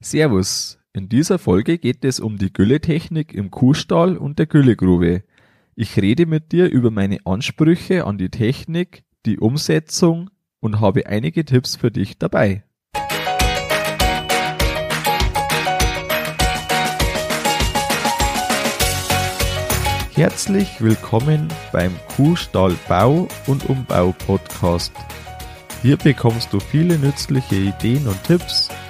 Servus. In dieser Folge geht es um die Gülletechnik im Kuhstall und der Güllegrube. Ich rede mit dir über meine Ansprüche an die Technik, die Umsetzung und habe einige Tipps für dich dabei. Herzlich willkommen beim Kuhstallbau und Umbau Podcast. Hier bekommst du viele nützliche Ideen und Tipps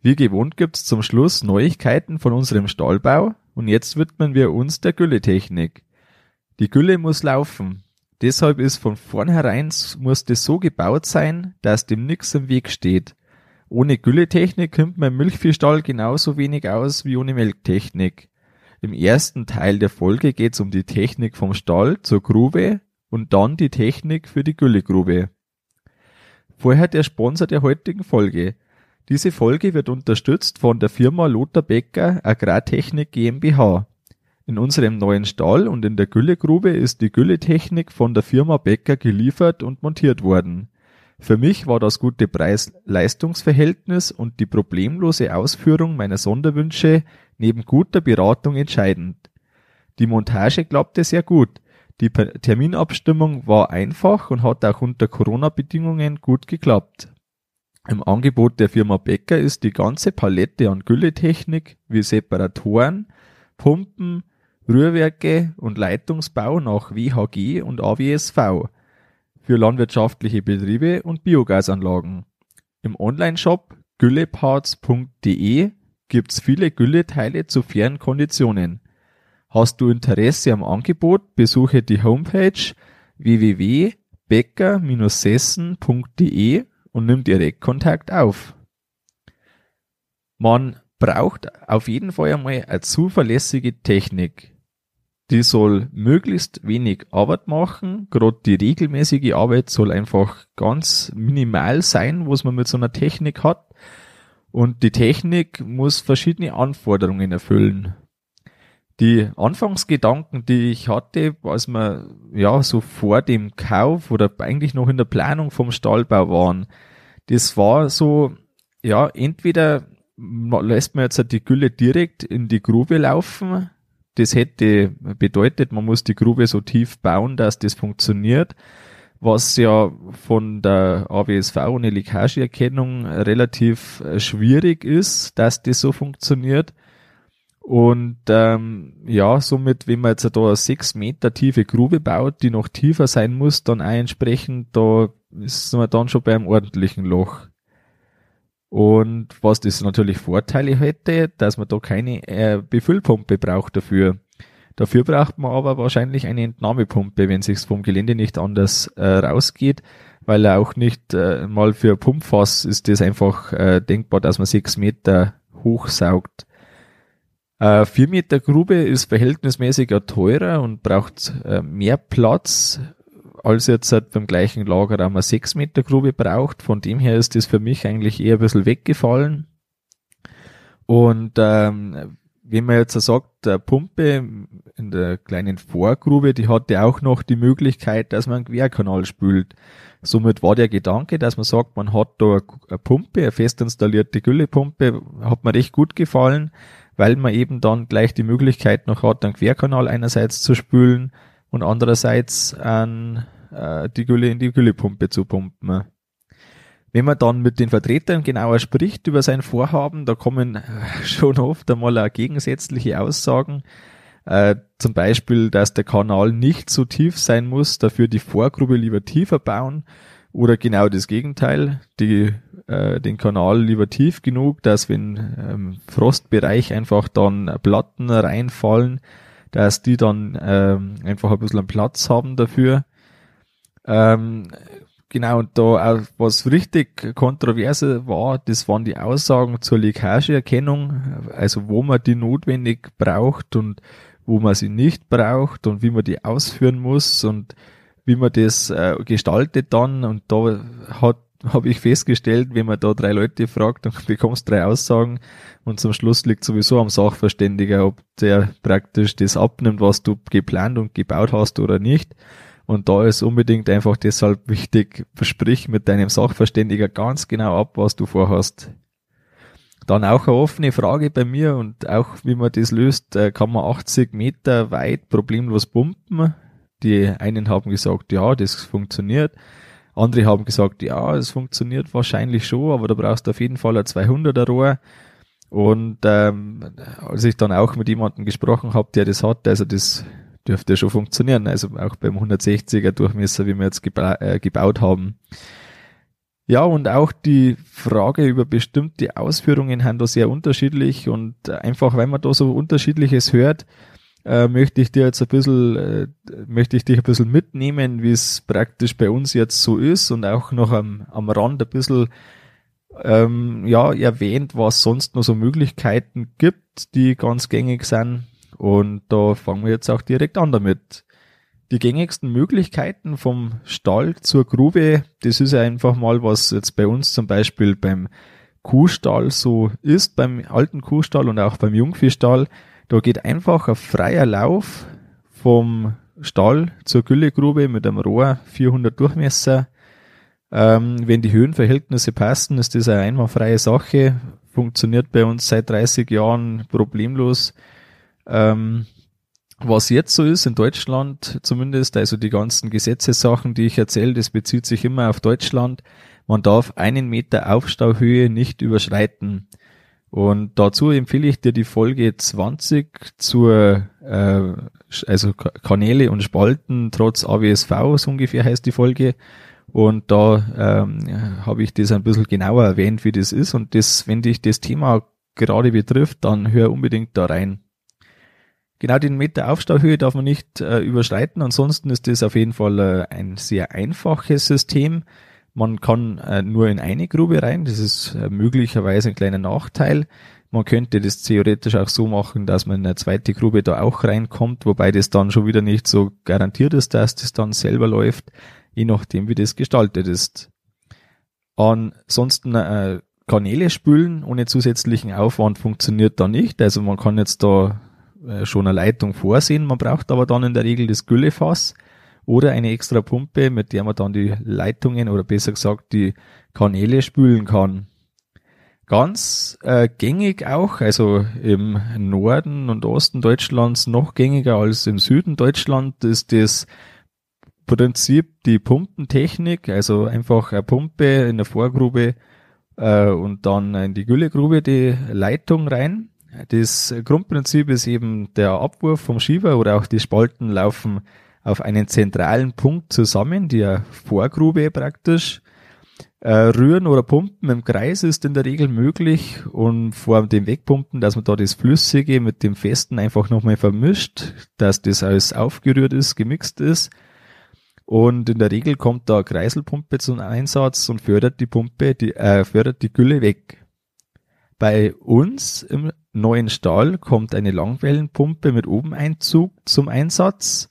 Wie gewohnt gibt's zum Schluss Neuigkeiten von unserem Stallbau und jetzt widmen wir uns der Gülletechnik. Die Gülle muss laufen. Deshalb ist von vornherein muss das so gebaut sein, dass dem nix im Weg steht. Ohne Gülletechnik kommt mein Milchviehstall genauso wenig aus wie ohne Melktechnik. Im ersten Teil der Folge geht's um die Technik vom Stall zur Grube und dann die Technik für die Güllegrube. Vorher der Sponsor der heutigen Folge. Diese Folge wird unterstützt von der Firma Lothar Becker Agrartechnik GmbH. In unserem neuen Stall und in der Güllegrube ist die Gülletechnik von der Firma Becker geliefert und montiert worden. Für mich war das gute Preis-Leistungsverhältnis und die problemlose Ausführung meiner Sonderwünsche neben guter Beratung entscheidend. Die Montage klappte sehr gut. Die Terminabstimmung war einfach und hat auch unter Corona-Bedingungen gut geklappt. Im Angebot der Firma Becker ist die ganze Palette an Gülletechnik wie Separatoren, Pumpen, Rührwerke und Leitungsbau nach WHG und AWSV für landwirtschaftliche Betriebe und Biogasanlagen. Im Onlineshop gülleparts.de gibt's viele Gülleteile zu fairen Konditionen. Hast du Interesse am Angebot, besuche die Homepage www.becker-sessen.de und direkt Kontakt auf. Man braucht auf jeden Fall einmal eine zuverlässige Technik. Die soll möglichst wenig Arbeit machen. Gerade die regelmäßige Arbeit soll einfach ganz minimal sein, was man mit so einer Technik hat. Und die Technik muss verschiedene Anforderungen erfüllen. Die Anfangsgedanken, die ich hatte, als wir ja so vor dem Kauf oder eigentlich noch in der Planung vom Stallbau waren, das war so, ja, entweder lässt man jetzt die Gülle direkt in die Grube laufen. Das hätte bedeutet, man muss die Grube so tief bauen, dass das funktioniert, was ja von der AWSV ohne Leckageerkennung relativ äh, schwierig ist, dass das so funktioniert. Und ähm, ja, somit, wenn man jetzt da eine sechs Meter tiefe Grube baut, die noch tiefer sein muss, dann auch entsprechend, da ist man dann schon beim ordentlichen Loch. Und was das natürlich Vorteile hätte, dass man da keine äh, Befüllpumpe braucht dafür. Dafür braucht man aber wahrscheinlich eine Entnahmepumpe, wenn sich's vom Gelände nicht anders äh, rausgeht, weil er auch nicht äh, mal für Pumpfass ist das einfach äh, denkbar, dass man sechs Meter hochsaugt. Äh, 4 Meter Grube ist verhältnismäßig teurer und braucht äh, mehr Platz, als jetzt halt beim gleichen Lagerraum eine 6 Meter Grube braucht. Von dem her ist das für mich eigentlich eher ein bisschen weggefallen. Und ähm, wenn man jetzt sagt, der Pumpe in der kleinen Vorgrube, die hatte auch noch die Möglichkeit, dass man einen Querkanal spült. Somit war der Gedanke, dass man sagt, man hat da eine Pumpe, eine fest installierte Güllepumpe, hat mir recht gut gefallen, weil man eben dann gleich die Möglichkeit noch hat, einen Querkanal einerseits zu spülen und andererseits an, äh, die Gülle in die Güllepumpe zu pumpen. Wenn man dann mit den Vertretern genauer spricht über sein Vorhaben, da kommen äh, schon oft einmal auch gegensätzliche Aussagen. Äh, zum Beispiel, dass der Kanal nicht so tief sein muss, dafür die Vorgrube lieber tiefer bauen. Oder genau das Gegenteil, die äh, den Kanal lieber tief genug, dass wenn ähm, Frostbereich einfach dann Platten reinfallen, dass die dann ähm, einfach ein bisschen Platz haben dafür. Ähm, genau, und da auch was richtig kontroverse war, das waren die Aussagen zur Leckageerkennung, also wo man die notwendig braucht und wo man sie nicht braucht und wie man die ausführen muss und wie man das äh, gestaltet dann. Und da hat habe ich festgestellt, wenn man da drei Leute fragt, dann bekommst drei Aussagen und zum Schluss liegt sowieso am Sachverständiger, ob der praktisch das abnimmt, was du geplant und gebaut hast oder nicht. Und da ist unbedingt einfach deshalb wichtig, versprich mit deinem Sachverständiger ganz genau ab, was du vorhast. Dann auch eine offene Frage bei mir und auch wie man das löst, äh, kann man 80 Meter weit problemlos pumpen. Die einen haben gesagt, ja, das funktioniert. Andere haben gesagt, ja, es funktioniert wahrscheinlich schon, aber da brauchst du auf jeden Fall ein 200er Rohr. Und ähm, als ich dann auch mit jemandem gesprochen habe, der das hat, also das dürfte schon funktionieren. Also auch beim 160er Durchmesser, wie wir jetzt geba äh, gebaut haben. Ja, und auch die Frage über bestimmte Ausführungen haben da sehr unterschiedlich und einfach, weil man da so unterschiedliches hört, äh, möchte ich dir jetzt ein bisschen, äh, möchte ich dich ein bisschen mitnehmen, wie es praktisch bei uns jetzt so ist und auch noch am, am Rand ein bisschen ähm, ja, erwähnt, was sonst noch so Möglichkeiten gibt, die ganz gängig sind. Und da fangen wir jetzt auch direkt an damit. Die gängigsten Möglichkeiten vom Stall zur Grube, das ist einfach mal, was jetzt bei uns zum Beispiel beim Kuhstall so ist, beim alten Kuhstall und auch beim Jungviehstall. Da geht einfach ein freier Lauf vom Stall zur Güllegrube mit einem Rohr 400 Durchmesser. Ähm, wenn die Höhenverhältnisse passen, ist das eine einwandfreie Sache. Funktioniert bei uns seit 30 Jahren problemlos. Ähm, was jetzt so ist in Deutschland zumindest, also die ganzen Gesetzessachen, die ich erzähle, das bezieht sich immer auf Deutschland. Man darf einen Meter Aufstauhöhe nicht überschreiten. Und dazu empfehle ich dir die Folge 20 zur, äh, also Kanäle und Spalten trotz AWSV, so ungefähr heißt die Folge. Und da ähm, habe ich das ein bisschen genauer erwähnt, wie das ist. Und das, wenn dich das Thema gerade betrifft, dann hör unbedingt da rein. Genau den Meter Aufstauhöhe darf man nicht äh, überschreiten. Ansonsten ist das auf jeden Fall äh, ein sehr einfaches System. Man kann äh, nur in eine Grube rein, das ist äh, möglicherweise ein kleiner Nachteil. Man könnte das theoretisch auch so machen, dass man in eine zweite Grube da auch reinkommt, wobei das dann schon wieder nicht so garantiert ist, dass das dann selber läuft, je nachdem wie das gestaltet ist. Ansonsten äh, Kanäle spülen ohne zusätzlichen Aufwand funktioniert da nicht. Also man kann jetzt da schon eine Leitung vorsehen, man braucht aber dann in der Regel das Güllefass oder eine extra Pumpe, mit der man dann die Leitungen oder besser gesagt die Kanäle spülen kann. Ganz äh, gängig auch, also im Norden und Osten Deutschlands noch gängiger als im Süden Deutschland ist das Prinzip die Pumpentechnik, also einfach eine Pumpe in der Vorgrube äh, und dann in die Güllegrube die Leitung rein. Das Grundprinzip ist eben der Abwurf vom Schieber oder auch die Spalten laufen auf einen zentralen Punkt zusammen, die Vorgrube praktisch. Äh, rühren oder pumpen im Kreis ist in der Regel möglich und vor dem Wegpumpen, dass man da das Flüssige mit dem Festen einfach nochmal vermischt, dass das alles aufgerührt ist, gemixt ist. Und in der Regel kommt da Kreiselpumpe zum Einsatz und fördert die Pumpe, die, äh, fördert die Gülle weg. Bei uns im neuen Stall kommt eine Langwellenpumpe mit Obeneinzug zum Einsatz.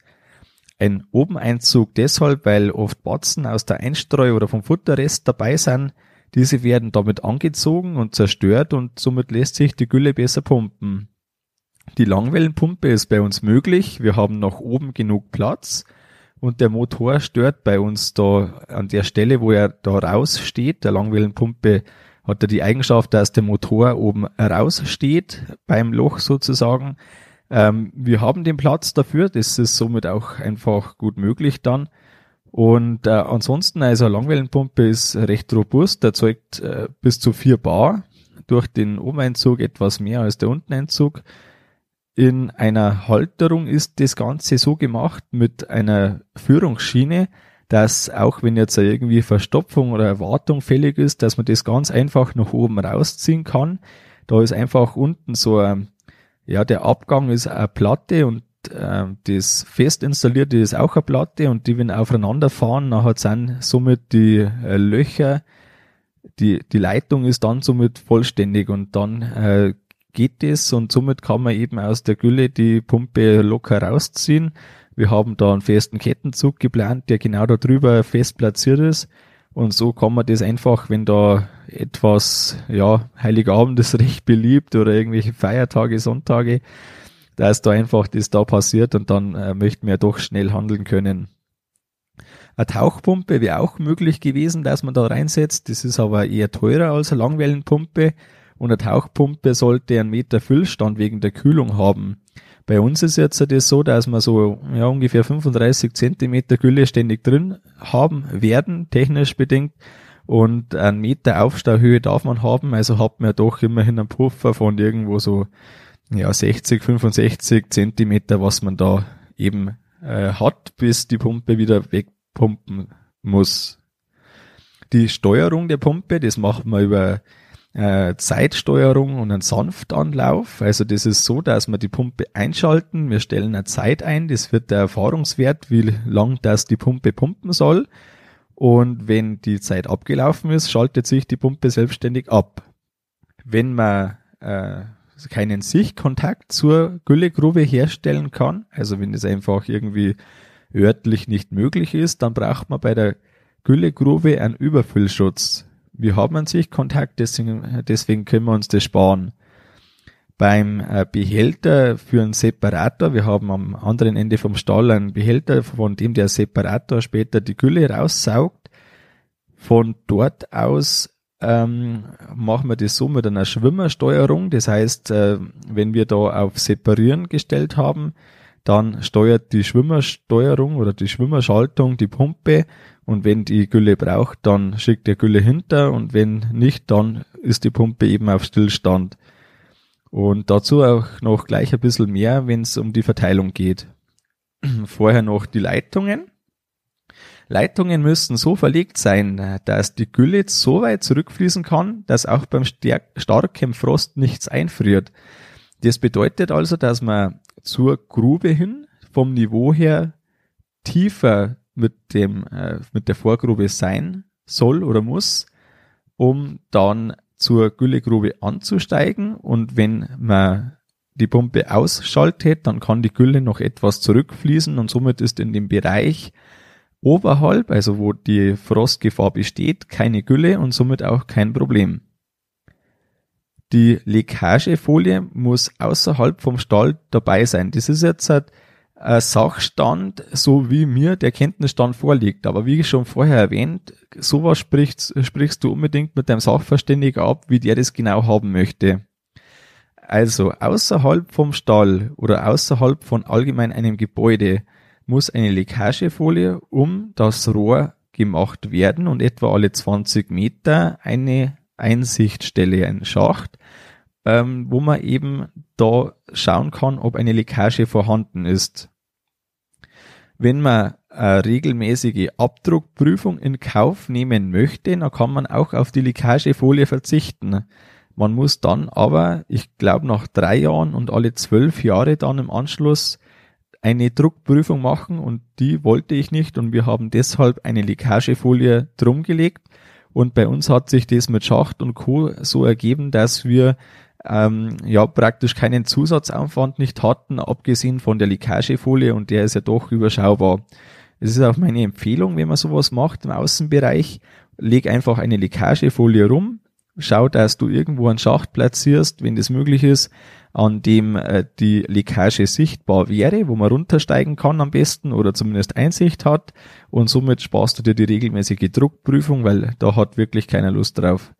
Ein Obeneinzug deshalb, weil oft Batzen aus der Einstreu oder vom Futterrest dabei sind. Diese werden damit angezogen und zerstört und somit lässt sich die Gülle besser pumpen. Die Langwellenpumpe ist bei uns möglich. Wir haben nach oben genug Platz und der Motor stört bei uns da an der Stelle, wo er da raussteht. Der Langwellenpumpe hat er die Eigenschaft, dass der Motor oben raussteht beim Loch sozusagen. Ähm, wir haben den Platz dafür, das ist somit auch einfach gut möglich dann. Und äh, ansonsten, also eine Langwellenpumpe ist recht robust, erzeugt äh, bis zu vier Bar, durch den Obeneinzug etwas mehr als der Unteneinzug. In einer Halterung ist das Ganze so gemacht mit einer Führungsschiene, dass auch wenn jetzt irgendwie Verstopfung oder Erwartung fällig ist, dass man das ganz einfach nach oben rausziehen kann. Da ist einfach unten so ja, der Abgang ist eine Platte und äh, das fest installierte ist auch eine Platte und die, wenn aufeinander fahren, nachher sind somit die äh, Löcher, die, die Leitung ist dann somit vollständig und dann äh, geht es und somit kann man eben aus der Gülle die Pumpe locker rausziehen. Wir haben da einen festen Kettenzug geplant, der genau da drüber fest platziert ist. Und so kann man das einfach, wenn da etwas, ja, Heiligabend ist recht beliebt oder irgendwelche Feiertage, Sonntage, da ist da einfach das da passiert und dann äh, möchten wir doch schnell handeln können. Eine Tauchpumpe wäre auch möglich gewesen, dass man da reinsetzt. Das ist aber eher teurer als eine Langwellenpumpe und eine Tauchpumpe sollte einen Meter Füllstand wegen der Kühlung haben. Bei uns ist jetzt das so, dass wir so ja, ungefähr 35 Zentimeter Gülle ständig drin haben werden, technisch bedingt. Und einen Meter Aufstauhöhe darf man haben, also hat man doch immerhin einen Puffer von irgendwo so ja, 60, 65 Zentimeter, was man da eben äh, hat, bis die Pumpe wieder wegpumpen muss. Die Steuerung der Pumpe, das macht man über äh, Zeitsteuerung und einen Sanftanlauf. Also das ist so, dass wir die Pumpe einschalten, wir stellen eine Zeit ein, das wird der Erfahrungswert, wie lang das die Pumpe pumpen soll. Und wenn die Zeit abgelaufen ist, schaltet sich die Pumpe selbstständig ab. Wenn man äh, keinen Sichtkontakt zur Güllegrube herstellen kann, also wenn es einfach irgendwie örtlich nicht möglich ist, dann braucht man bei der Güllegrube einen Überfüllschutz. Wir haben an sich Kontakt, deswegen, deswegen können wir uns das sparen. Beim äh, Behälter für einen Separator, wir haben am anderen Ende vom Stall einen Behälter, von dem der Separator später die Gülle raussaugt. Von dort aus ähm, machen wir das so mit einer Schwimmersteuerung. Das heißt, äh, wenn wir da auf Separieren gestellt haben, dann steuert die Schwimmersteuerung oder die Schwimmerschaltung die Pumpe und wenn die Gülle braucht, dann schickt der Gülle hinter und wenn nicht, dann ist die Pumpe eben auf Stillstand. Und dazu auch noch gleich ein bisschen mehr, wenn es um die Verteilung geht. Vorher noch die Leitungen. Leitungen müssen so verlegt sein, dass die Gülle so weit zurückfließen kann, dass auch beim starken Frost nichts einfriert. Das bedeutet also, dass man zur Grube hin vom Niveau her tiefer mit dem, äh, mit der Vorgrube sein soll oder muss, um dann zur Güllegrube anzusteigen und wenn man die Pumpe ausschaltet, dann kann die Gülle noch etwas zurückfließen und somit ist in dem Bereich oberhalb, also wo die Frostgefahr besteht, keine Gülle und somit auch kein Problem. Die Leckagefolie muss außerhalb vom Stall dabei sein. Das ist jetzt halt äh, Sachstand, so wie mir der Kenntnisstand vorliegt. Aber wie schon vorher erwähnt, sowas sprichst, sprichst du unbedingt mit deinem Sachverständigen ab, wie der das genau haben möchte. Also außerhalb vom Stall oder außerhalb von allgemein einem Gebäude muss eine Leckagefolie um das Rohr gemacht werden und etwa alle 20 Meter eine Einsichtstelle, ein Schacht, ähm, wo man eben da schauen kann, ob eine Leckage vorhanden ist. Wenn man eine regelmäßige Abdruckprüfung in Kauf nehmen möchte, dann kann man auch auf die Leckagefolie verzichten. Man muss dann aber, ich glaube nach drei Jahren und alle zwölf Jahre dann im Anschluss eine Druckprüfung machen und die wollte ich nicht und wir haben deshalb eine Leckagefolie drum gelegt und bei uns hat sich das mit Schacht und Co. so ergeben, dass wir ähm, ja praktisch keinen Zusatzaufwand nicht hatten, abgesehen von der Leckagefolie und der ist ja doch überschaubar. Es ist auch meine Empfehlung, wenn man sowas macht im Außenbereich, leg einfach eine Leckagefolie rum, schau, dass du irgendwo einen Schacht platzierst, wenn das möglich ist, an dem äh, die Leckage sichtbar wäre, wo man runtersteigen kann am besten oder zumindest Einsicht hat und somit sparst du dir die regelmäßige Druckprüfung, weil da hat wirklich keiner Lust drauf.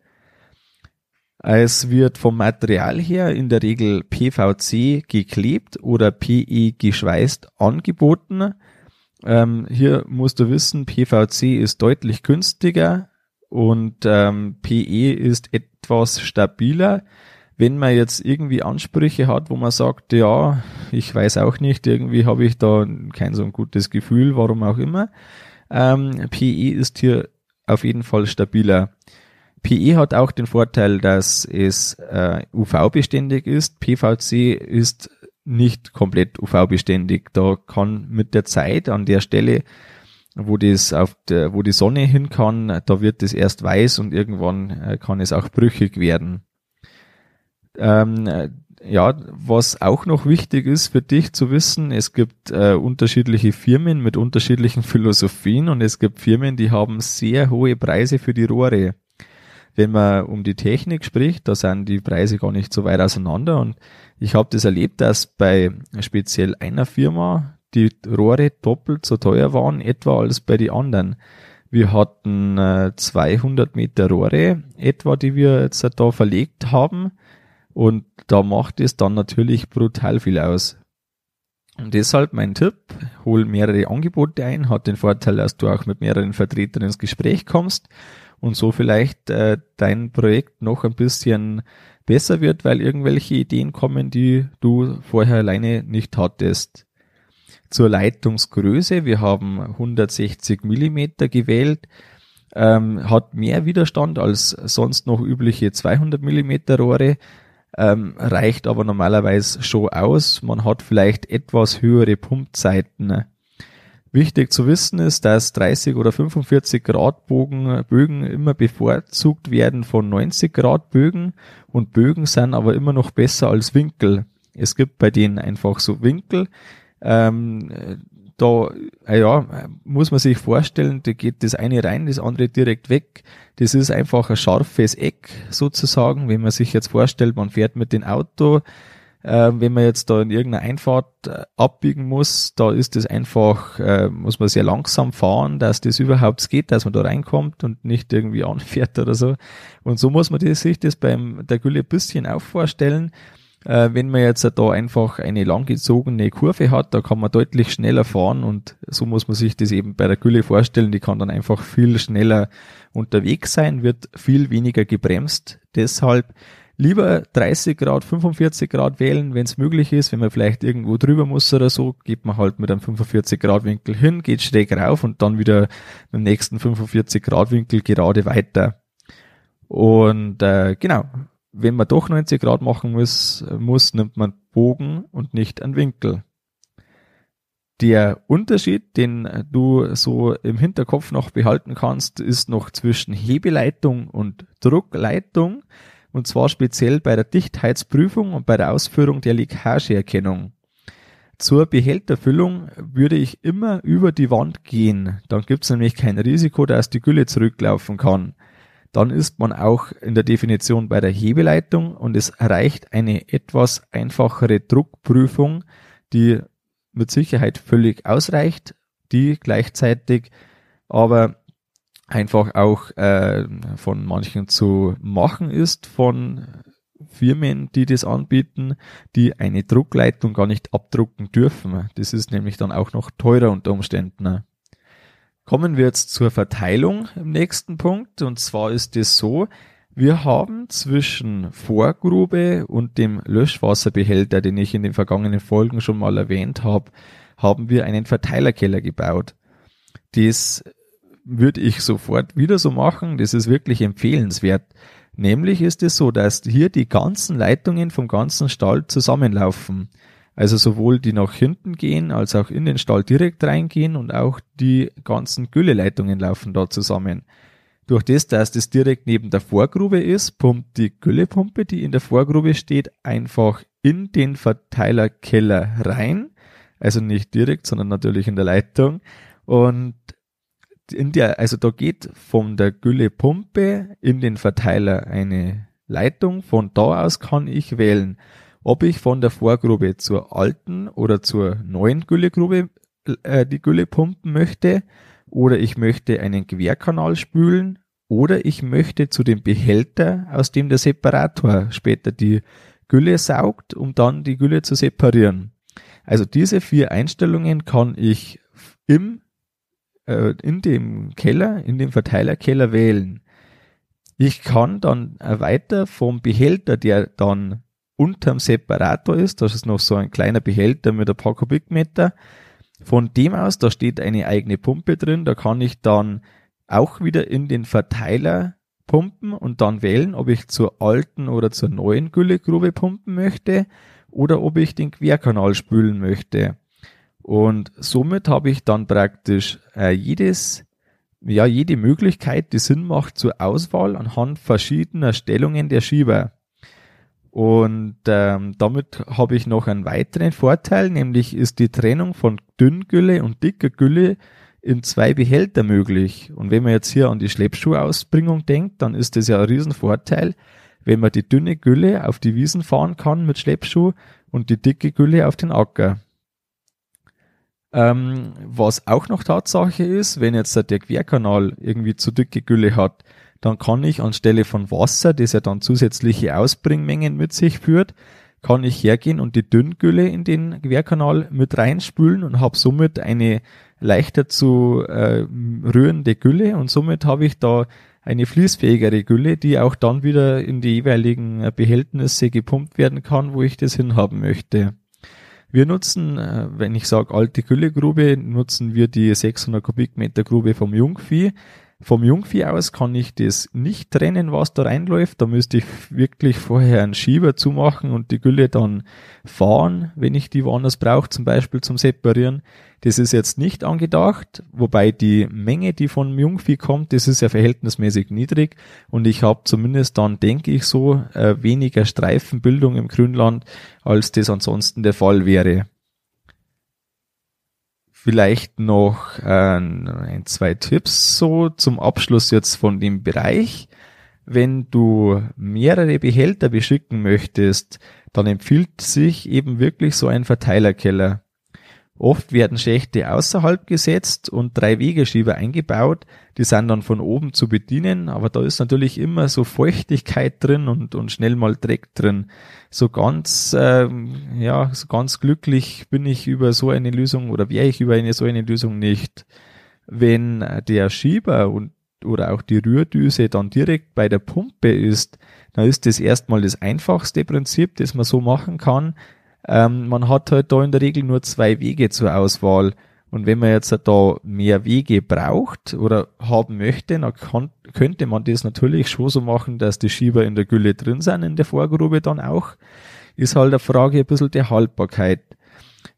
Es wird vom Material her in der Regel PVC geklebt oder PE geschweißt angeboten. Ähm, hier musst du wissen, PVC ist deutlich günstiger und ähm, PE ist etwas stabiler. Wenn man jetzt irgendwie Ansprüche hat, wo man sagt, ja, ich weiß auch nicht, irgendwie habe ich da kein so ein gutes Gefühl, warum auch immer. Ähm, PE ist hier auf jeden Fall stabiler. PE hat auch den Vorteil, dass es äh, UV-beständig ist. PVC ist nicht komplett UV-beständig. Da kann mit der Zeit an der Stelle, wo das auf der, wo die Sonne hin kann, da wird es erst weiß und irgendwann äh, kann es auch brüchig werden. Ähm, ja, was auch noch wichtig ist für dich zu wissen, es gibt äh, unterschiedliche Firmen mit unterschiedlichen Philosophien und es gibt Firmen, die haben sehr hohe Preise für die Rohre. Wenn man um die Technik spricht, da sind die Preise gar nicht so weit auseinander und ich habe das erlebt, dass bei speziell einer Firma die Rohre doppelt so teuer waren, etwa als bei den anderen. Wir hatten äh, 200 Meter Rohre, etwa, die wir jetzt da verlegt haben und da macht es dann natürlich brutal viel aus. Und deshalb mein Tipp, hol mehrere Angebote ein, hat den Vorteil, dass du auch mit mehreren Vertretern ins Gespräch kommst und so vielleicht äh, dein Projekt noch ein bisschen besser wird, weil irgendwelche Ideen kommen, die du vorher alleine nicht hattest. Zur Leitungsgröße, wir haben 160 Millimeter gewählt, ähm, hat mehr Widerstand als sonst noch übliche 200 Millimeter Rohre, ähm, reicht aber normalerweise schon aus. Man hat vielleicht etwas höhere Pumpzeiten. Wichtig zu wissen ist, dass 30 oder 45 Grad Bogen, Bögen immer bevorzugt werden von 90 Grad Bögen und Bögen sind aber immer noch besser als Winkel. Es gibt bei denen einfach so Winkel, ähm, da, äh, ja, muss man sich vorstellen, da geht das eine rein, das andere direkt weg. Das ist einfach ein scharfes Eck sozusagen. Wenn man sich jetzt vorstellt, man fährt mit dem Auto, äh, wenn man jetzt da in irgendeiner Einfahrt äh, abbiegen muss, da ist das einfach, äh, muss man sehr langsam fahren, dass das überhaupt geht, dass man da reinkommt und nicht irgendwie anfährt oder so. Und so muss man sich das beim der Gülle ein bisschen auch vorstellen. Äh, wenn man jetzt da einfach eine langgezogene Kurve hat, da kann man deutlich schneller fahren und so muss man sich das eben bei der Gülle vorstellen. Die kann dann einfach viel schneller unterwegs sein, wird viel weniger gebremst. Deshalb lieber 30 Grad, 45 Grad wählen, wenn es möglich ist. Wenn man vielleicht irgendwo drüber muss oder so, geht man halt mit einem 45 Grad Winkel hin, geht schräg rauf und dann wieder mit dem nächsten 45 Grad Winkel gerade weiter. Und äh, genau, wenn man doch 90 Grad machen muss, muss, nimmt man Bogen und nicht einen Winkel. Der Unterschied, den du so im Hinterkopf noch behalten kannst, ist noch zwischen Hebeleitung und Druckleitung, und zwar speziell bei der Dichtheitsprüfung und bei der Ausführung der Leckageerkennung. Zur Behälterfüllung würde ich immer über die Wand gehen. Dann gibt es nämlich kein Risiko, dass die Gülle zurücklaufen kann dann ist man auch in der Definition bei der Hebeleitung und es reicht eine etwas einfachere Druckprüfung, die mit Sicherheit völlig ausreicht, die gleichzeitig aber einfach auch äh, von manchen zu machen ist, von Firmen, die das anbieten, die eine Druckleitung gar nicht abdrucken dürfen. Das ist nämlich dann auch noch teurer unter Umständen. Kommen wir jetzt zur Verteilung im nächsten Punkt. Und zwar ist es so, wir haben zwischen Vorgrube und dem Löschwasserbehälter, den ich in den vergangenen Folgen schon mal erwähnt habe, haben wir einen Verteilerkeller gebaut. Das würde ich sofort wieder so machen. Das ist wirklich empfehlenswert. Nämlich ist es so, dass hier die ganzen Leitungen vom ganzen Stall zusammenlaufen. Also sowohl die nach hinten gehen, als auch in den Stall direkt reingehen und auch die ganzen Gülleleitungen laufen da zusammen. Durch das, dass das direkt neben der Vorgrube ist, pumpt die Güllepumpe, die in der Vorgrube steht, einfach in den Verteilerkeller rein. Also nicht direkt, sondern natürlich in der Leitung. Und in der, also da geht von der Güllepumpe in den Verteiler eine Leitung. Von da aus kann ich wählen, ob ich von der Vorgrube zur alten oder zur neuen Güllegrube äh, die Gülle pumpen möchte oder ich möchte einen Querkanal spülen oder ich möchte zu dem Behälter, aus dem der Separator später die Gülle saugt, um dann die Gülle zu separieren. Also diese vier Einstellungen kann ich im, äh, in dem Keller, in dem Verteilerkeller wählen. Ich kann dann weiter vom Behälter, der dann unterm Separator ist. Das ist noch so ein kleiner Behälter mit ein paar Kubikmeter. Von dem aus, da steht eine eigene Pumpe drin. Da kann ich dann auch wieder in den Verteiler pumpen und dann wählen, ob ich zur alten oder zur neuen Güllegrube pumpen möchte oder ob ich den Querkanal spülen möchte. Und somit habe ich dann praktisch äh, jedes, ja, jede Möglichkeit, die Sinn macht zur Auswahl anhand verschiedener Stellungen der Schieber. Und ähm, damit habe ich noch einen weiteren Vorteil, nämlich ist die Trennung von Dünngülle und dicker Gülle in zwei Behälter möglich. Und wenn man jetzt hier an die Schleppschuhausbringung denkt, dann ist das ja ein Riesenvorteil, wenn man die dünne Gülle auf die Wiesen fahren kann mit Schleppschuh und die dicke Gülle auf den Acker. Ähm, was auch noch Tatsache ist, wenn jetzt der Querkanal irgendwie zu dicke Gülle hat, dann kann ich anstelle von Wasser, das ja dann zusätzliche Ausbringmengen mit sich führt, kann ich hergehen und die Dünngülle in den Querkanal mit reinspülen und habe somit eine leichter zu äh, rührende Gülle und somit habe ich da eine fließfähigere Gülle, die auch dann wieder in die jeweiligen Behältnisse gepumpt werden kann, wo ich das hinhaben möchte. Wir nutzen, äh, wenn ich sage alte Güllegrube, nutzen wir die 600 Kubikmeter Grube vom Jungvieh. Vom Jungvieh aus kann ich das nicht trennen, was da reinläuft. Da müsste ich wirklich vorher einen Schieber zumachen und die Gülle dann fahren, wenn ich die woanders brauche, zum Beispiel zum Separieren. Das ist jetzt nicht angedacht, wobei die Menge, die von Jungvieh kommt, das ist ja verhältnismäßig niedrig und ich habe zumindest dann, denke ich so, äh, weniger Streifenbildung im Grünland, als das ansonsten der Fall wäre. Vielleicht noch ein, ein, zwei Tipps so zum Abschluss jetzt von dem Bereich. Wenn du mehrere Behälter beschicken möchtest, dann empfiehlt sich eben wirklich so ein Verteilerkeller. Oft werden Schächte außerhalb gesetzt und drei Wegeschieber eingebaut, die sind dann von oben zu bedienen, aber da ist natürlich immer so Feuchtigkeit drin und, und schnell mal Dreck drin. So ganz, ähm, ja, so ganz glücklich bin ich über so eine Lösung oder wäre ich über eine so eine Lösung nicht. Wenn der Schieber und oder auch die Rührdüse dann direkt bei der Pumpe ist, dann ist das erstmal das einfachste Prinzip, das man so machen kann. Ähm, man hat halt da in der Regel nur zwei Wege zur Auswahl. Und wenn man jetzt da mehr Wege braucht oder haben möchte, dann kann, könnte man das natürlich schon so machen, dass die Schieber in der Gülle drin sind, in der Vorgrube dann auch. Ist halt eine Frage ein bisschen der Haltbarkeit.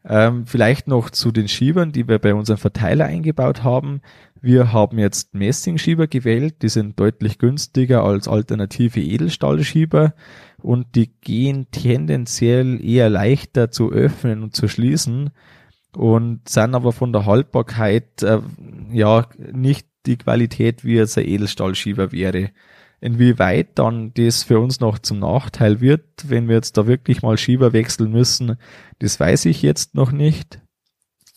Ähm, vielleicht noch zu den Schiebern, die wir bei unserem Verteiler eingebaut haben. Wir haben jetzt Messingschieber gewählt, die sind deutlich günstiger als alternative Edelstahlschieber und die gehen tendenziell eher leichter zu öffnen und zu schließen und sind aber von der Haltbarkeit äh, ja nicht die Qualität, wie jetzt ein Edelstahlschieber wäre. Inwieweit dann das für uns noch zum Nachteil wird, wenn wir jetzt da wirklich mal Schieber wechseln müssen, das weiß ich jetzt noch nicht.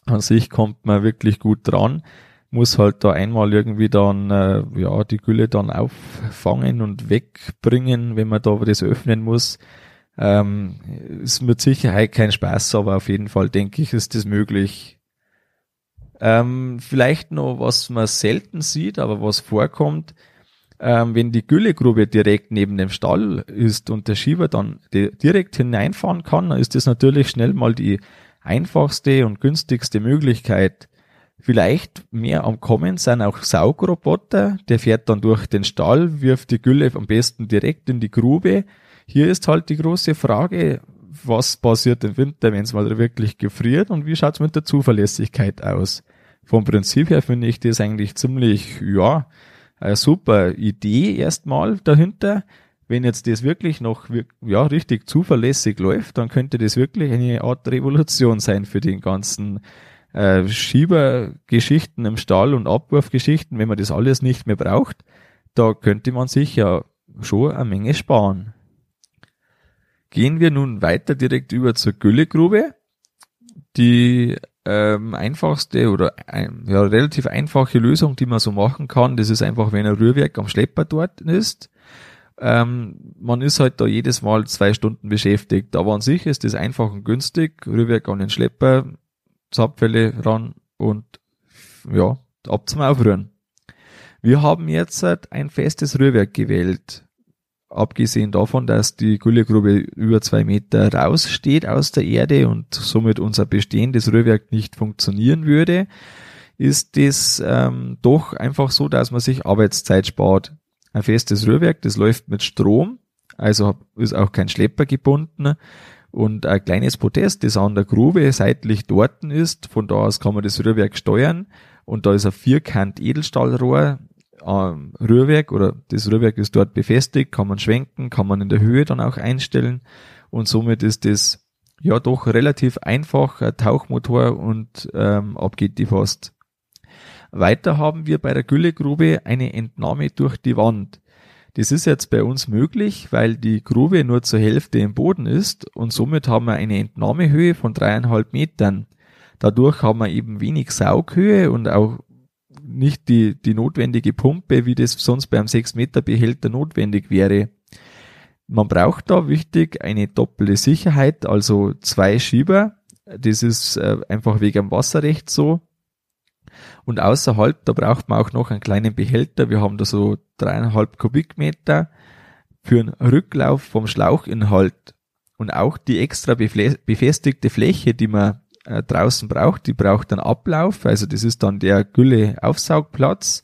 An sich kommt man wirklich gut dran, muss halt da einmal irgendwie dann äh, ja die Gülle dann auffangen und wegbringen, wenn man da das öffnen muss. Ähm, ist mit Sicherheit kein Spaß, aber auf jeden Fall denke ich, ist das möglich. Ähm, vielleicht noch, was man selten sieht, aber was vorkommt, ähm, wenn die Güllegrube direkt neben dem Stall ist und der Schieber dann direkt hineinfahren kann, dann ist das natürlich schnell mal die einfachste und günstigste Möglichkeit. Vielleicht mehr am Kommen sind auch Saugroboter, der fährt dann durch den Stall, wirft die Gülle am besten direkt in die Grube hier ist halt die große Frage, was passiert im Winter, wenn es mal wirklich gefriert und wie schaut es mit der Zuverlässigkeit aus? Vom Prinzip her finde ich das eigentlich ziemlich, ja, eine super Idee erstmal dahinter. Wenn jetzt das wirklich noch ja, richtig zuverlässig läuft, dann könnte das wirklich eine Art Revolution sein für den ganzen äh, Schiebergeschichten im Stall und Abwurfgeschichten, wenn man das alles nicht mehr braucht. Da könnte man sich ja schon eine Menge sparen. Gehen wir nun weiter direkt über zur Güllegrube. Die ähm, einfachste oder ein, ja, relativ einfache Lösung, die man so machen kann, das ist einfach, wenn ein Rührwerk am Schlepper dort ist. Ähm, man ist halt da jedes Mal zwei Stunden beschäftigt, aber an sich ist das einfach und günstig. Rührwerk an den Schlepper, Zapfwelle ran und ja, ab zum Aufrühren. Wir haben jetzt ein festes Rührwerk gewählt abgesehen davon, dass die Güllegrube über zwei Meter raussteht aus der Erde und somit unser bestehendes Rührwerk nicht funktionieren würde, ist es ähm, doch einfach so, dass man sich Arbeitszeit spart. Ein festes Rührwerk, das läuft mit Strom, also ist auch kein Schlepper gebunden und ein kleines Podest, das an der Grube seitlich dort ist. Von da aus kann man das Rührwerk steuern und da ist ein vierkant Edelstahlrohr am Rührwerk oder das Rührwerk ist dort befestigt, kann man schwenken, kann man in der Höhe dann auch einstellen und somit ist das ja doch relativ einfach, ein Tauchmotor und ähm, ab geht die Post. Weiter haben wir bei der Güllegrube eine Entnahme durch die Wand. Das ist jetzt bei uns möglich, weil die Grube nur zur Hälfte im Boden ist und somit haben wir eine Entnahmehöhe von dreieinhalb Metern. Dadurch haben wir eben wenig Saughöhe und auch nicht die, die notwendige Pumpe, wie das sonst beim 6 Meter Behälter notwendig wäre. Man braucht da wichtig eine doppelte Sicherheit, also zwei Schieber. Das ist äh, einfach wegen dem Wasserrecht so. Und außerhalb, da braucht man auch noch einen kleinen Behälter. Wir haben da so dreieinhalb Kubikmeter für einen Rücklauf vom Schlauchinhalt. Und auch die extra befestigte Fläche, die man äh, draußen braucht, die braucht einen Ablauf. Also das ist dann der Gülle-Aufsaugplatz.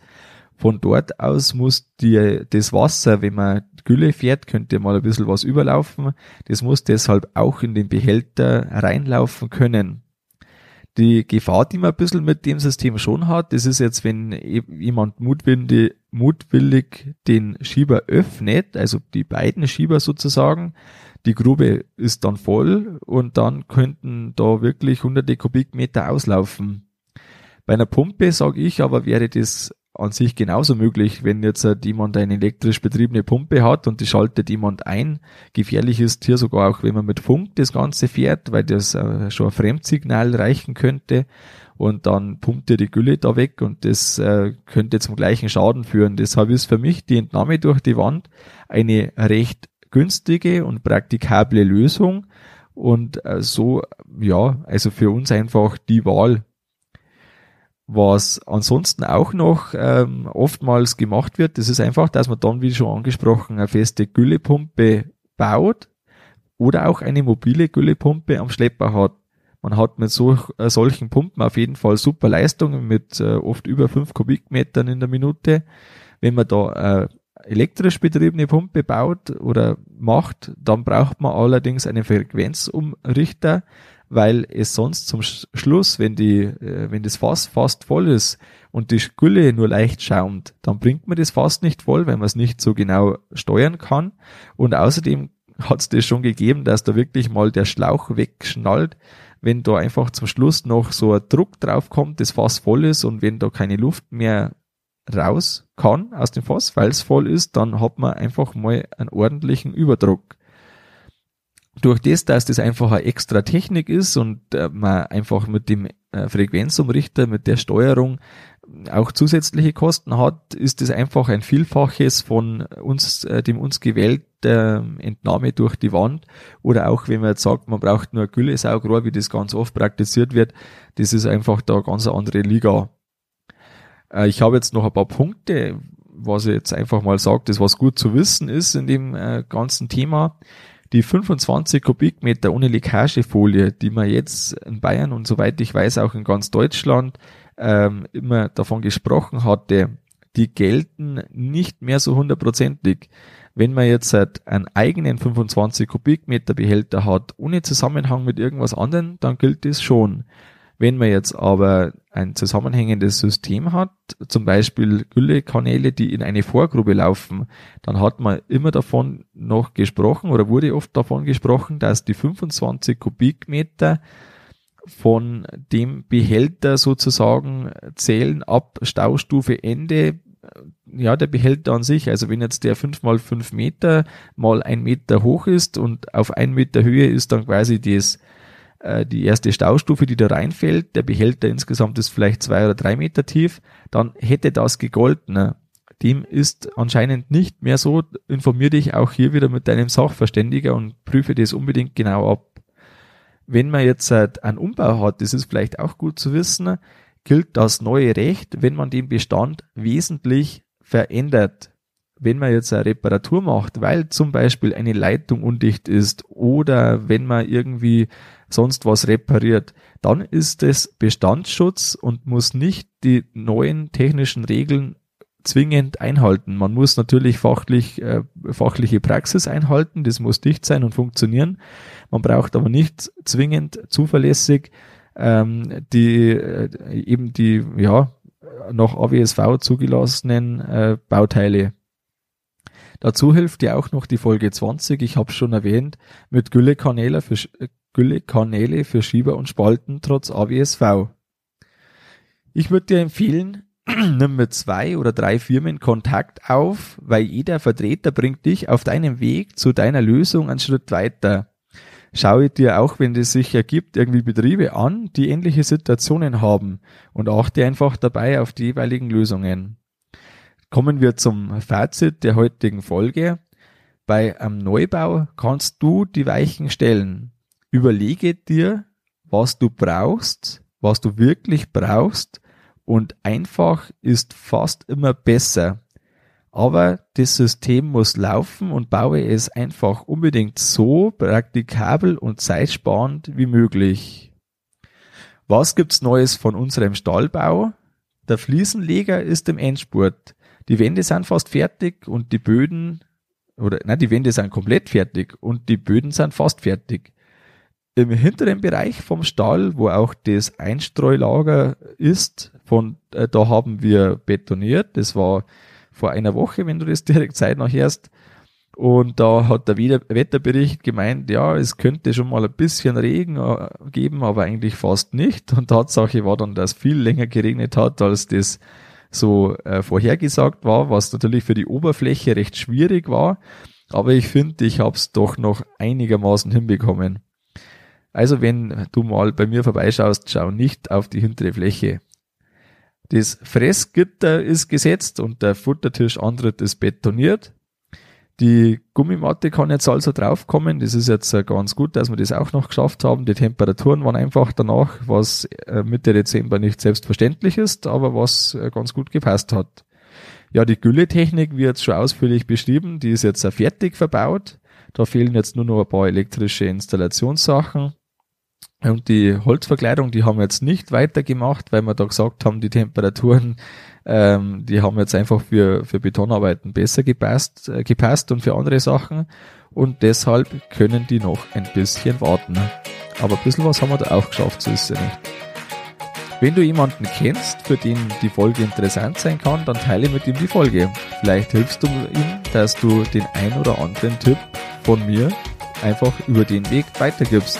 Von dort aus muss die, das Wasser, wenn man Gülle fährt, könnte mal ein bisschen was überlaufen. Das muss deshalb auch in den Behälter reinlaufen können. Die Gefahr, die man ein bisschen mit dem System schon hat, das ist jetzt, wenn jemand mutwillig, mutwillig den Schieber öffnet, also die beiden Schieber sozusagen, die Grube ist dann voll und dann könnten da wirklich hunderte Kubikmeter auslaufen. Bei einer Pumpe, sage ich, aber wäre das an sich genauso möglich, wenn jetzt jemand eine elektrisch betriebene Pumpe hat und die schaltet jemand ein. Gefährlich ist hier sogar auch, wenn man mit Funk das Ganze fährt, weil das äh, schon ein Fremdsignal reichen könnte und dann pumpt ihr die Gülle da weg und das äh, könnte zum gleichen Schaden führen. Deshalb ist für mich die Entnahme durch die Wand eine recht günstige und praktikable Lösung und so, ja, also für uns einfach die Wahl, was ansonsten auch noch ähm, oftmals gemacht wird, das ist einfach, dass man dann, wie schon angesprochen, eine feste Güllepumpe baut oder auch eine mobile Güllepumpe am Schlepper hat. Man hat mit so, äh, solchen Pumpen auf jeden Fall super Leistungen mit äh, oft über fünf Kubikmetern in der Minute. Wenn man da äh, elektrisch betriebene Pumpe baut oder macht, dann braucht man allerdings einen Frequenzumrichter, weil es sonst zum Schluss, wenn die, äh, wenn das Fass fast voll ist und die Gülle nur leicht schaumt, dann bringt man das Fass nicht voll, weil man es nicht so genau steuern kann. Und außerdem hat es das schon gegeben, dass da wirklich mal der Schlauch wegschnallt, wenn da einfach zum Schluss noch so ein Druck drauf kommt, das Fass voll ist und wenn da keine Luft mehr raus kann aus dem Fass, weil es voll ist, dann hat man einfach mal einen ordentlichen Überdruck durch das, dass das einfach eine extra Technik ist und äh, man einfach mit dem äh, Frequenzumrichter, mit der Steuerung auch zusätzliche Kosten hat, ist das einfach ein Vielfaches von uns, äh, dem uns gewählten Entnahme durch die Wand. Oder auch wenn man jetzt sagt, man braucht nur ein Güllesaugrohr, wie das ganz oft praktiziert wird, das ist einfach da ganz eine andere Liga. Äh, ich habe jetzt noch ein paar Punkte, was ich jetzt einfach mal sage, das was gut zu wissen ist in dem äh, ganzen Thema die 25 Kubikmeter ohne Leckagefolie, die man jetzt in Bayern und soweit ich weiß auch in ganz Deutschland ähm, immer davon gesprochen hatte, die gelten nicht mehr so hundertprozentig. Wenn man jetzt halt einen eigenen 25 Kubikmeter Behälter hat, ohne Zusammenhang mit irgendwas anderem, dann gilt das schon. Wenn man jetzt aber ein zusammenhängendes System hat, zum Beispiel Güllekanäle, die in eine Vorgrube laufen, dann hat man immer davon noch gesprochen oder wurde oft davon gesprochen, dass die 25 Kubikmeter von dem Behälter sozusagen zählen ab Staustufe Ende. Ja, der Behälter an sich, also wenn jetzt der 5 mal 5 Meter mal ein Meter hoch ist und auf ein Meter Höhe ist dann quasi das äh, die erste Staustufe, die da reinfällt, der Behälter insgesamt ist vielleicht zwei oder drei Meter tief, dann hätte das gegolten. Dem ist anscheinend nicht mehr so. Informier dich auch hier wieder mit deinem Sachverständiger und prüfe das unbedingt genau ab. Wenn man jetzt einen Umbau hat, das ist vielleicht auch gut zu wissen, gilt das neue Recht, wenn man den Bestand wesentlich verändert wenn man jetzt eine Reparatur macht, weil zum Beispiel eine Leitung undicht ist oder wenn man irgendwie sonst was repariert, dann ist es Bestandsschutz und muss nicht die neuen technischen Regeln zwingend einhalten. Man muss natürlich fachlich, äh, fachliche Praxis einhalten, das muss dicht sein und funktionieren. Man braucht aber nicht zwingend zuverlässig ähm, die äh, eben die ja nach AWSV zugelassenen äh, Bauteile. Dazu hilft ja auch noch die Folge 20, ich habe schon erwähnt, mit Güllekanäle für, Güllekanäle für Schieber und Spalten trotz AWSV. Ich würde dir empfehlen, nimm mit zwei oder drei Firmen Kontakt auf, weil jeder Vertreter bringt dich auf deinem Weg zu deiner Lösung einen Schritt weiter. Schaue dir auch, wenn es sich ergibt, irgendwie Betriebe an, die ähnliche Situationen haben und achte einfach dabei auf die jeweiligen Lösungen. Kommen wir zum Fazit der heutigen Folge. Bei einem Neubau kannst du die Weichen stellen. Überlege dir, was du brauchst, was du wirklich brauchst und einfach ist fast immer besser. Aber das System muss laufen und baue es einfach unbedingt so praktikabel und zeitsparend wie möglich. Was gibt's Neues von unserem Stallbau? Der Fliesenleger ist im Endspurt. Die Wände sind fast fertig und die Böden, oder, nein, die Wände sind komplett fertig und die Böden sind fast fertig. Im hinteren Bereich vom Stall, wo auch das Einstreulager ist, von äh, da haben wir betoniert. Das war vor einer Woche, wenn du das direkt Zeit noch hörst. Und da hat der Wetterbericht gemeint, ja, es könnte schon mal ein bisschen Regen äh, geben, aber eigentlich fast nicht. Und Tatsache war dann, dass viel länger geregnet hat, als das so äh, vorhergesagt war, was natürlich für die Oberfläche recht schwierig war. Aber ich finde, ich habe es doch noch einigermaßen hinbekommen. Also wenn du mal bei mir vorbeischaust, schau nicht auf die hintere Fläche. Das Fressgitter ist gesetzt und der Futtertischantritt ist betoniert. Die Gummimatte kann jetzt also draufkommen. Das ist jetzt ganz gut, dass wir das auch noch geschafft haben. Die Temperaturen waren einfach danach, was äh, Mitte Dezember nicht selbstverständlich ist, aber was äh, ganz gut gepasst hat. Ja, die Gülletechnik wird schon ausführlich beschrieben. Die ist jetzt fertig verbaut. Da fehlen jetzt nur noch ein paar elektrische Installationssachen. Und die Holzverkleidung, die haben wir jetzt nicht weitergemacht, weil wir da gesagt haben, die Temperaturen, ähm, die haben jetzt einfach für, für Betonarbeiten besser gepasst, äh, gepasst und für andere Sachen. Und deshalb können die noch ein bisschen warten. Aber ein bisschen was haben wir da auch geschafft, so ist es ja nicht. Wenn du jemanden kennst, für den die Folge interessant sein kann, dann teile mit ihm die Folge. Vielleicht hilfst du ihm, dass du den ein oder anderen Tipp von mir einfach über den Weg weitergibst.